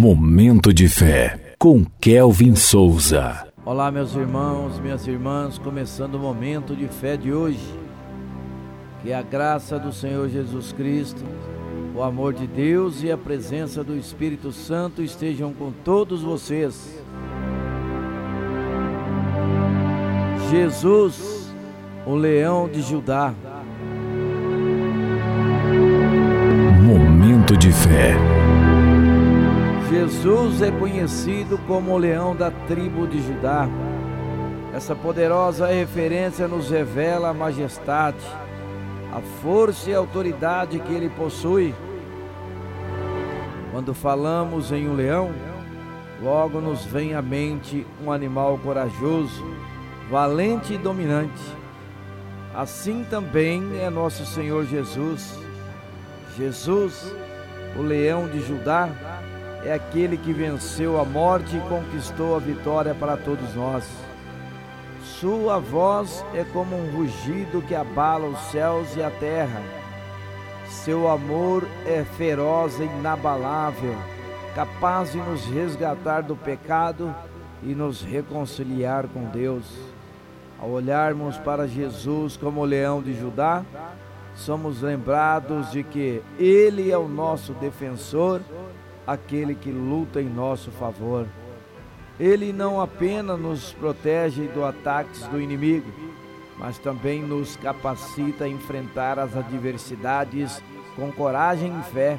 Momento de fé com Kelvin Souza. Olá, meus irmãos, minhas irmãs, começando o momento de fé de hoje. Que a graça do Senhor Jesus Cristo, o amor de Deus e a presença do Espírito Santo estejam com todos vocês. Jesus, o leão de Judá. Momento de fé. Jesus é conhecido como o leão da tribo de Judá. Essa poderosa referência nos revela a majestade, a força e a autoridade que ele possui. Quando falamos em um leão, logo nos vem à mente um animal corajoso, valente e dominante. Assim também é nosso Senhor Jesus. Jesus, o leão de Judá, é aquele que venceu a morte e conquistou a vitória para todos nós. Sua voz é como um rugido que abala os céus e a terra. Seu amor é feroz e inabalável, capaz de nos resgatar do pecado e nos reconciliar com Deus. Ao olharmos para Jesus como o leão de Judá, somos lembrados de que Ele é o nosso defensor aquele que luta em nosso favor. Ele não apenas nos protege dos ataques do inimigo, mas também nos capacita a enfrentar as adversidades com coragem e fé.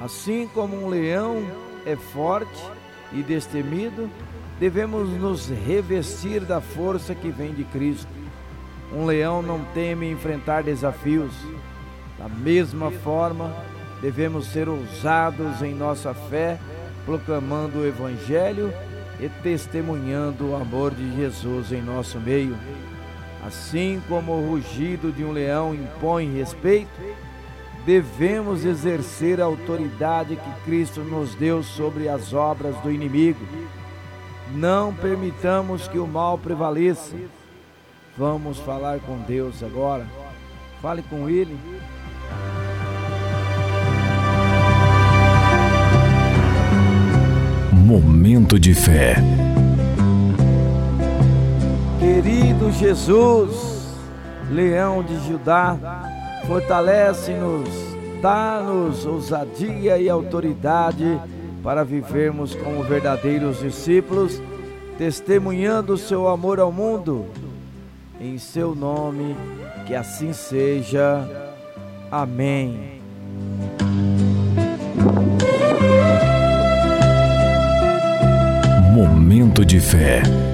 Assim como um leão é forte e destemido, devemos nos revestir da força que vem de Cristo. Um leão não teme enfrentar desafios. Da mesma forma, devemos ser ousados em nossa fé, proclamando o Evangelho e testemunhando o amor de Jesus em nosso meio. Assim como o rugido de um leão impõe respeito, devemos exercer a autoridade que Cristo nos deu sobre as obras do inimigo. Não permitamos que o mal prevaleça. Vamos falar com Deus agora. Fale com Ele. Momento de fé. Querido Jesus, leão de Judá, fortalece-nos, dá-nos ousadia e autoridade para vivermos como verdadeiros discípulos, testemunhando o seu amor ao mundo. Em seu nome, que assim seja. Amém. De fé.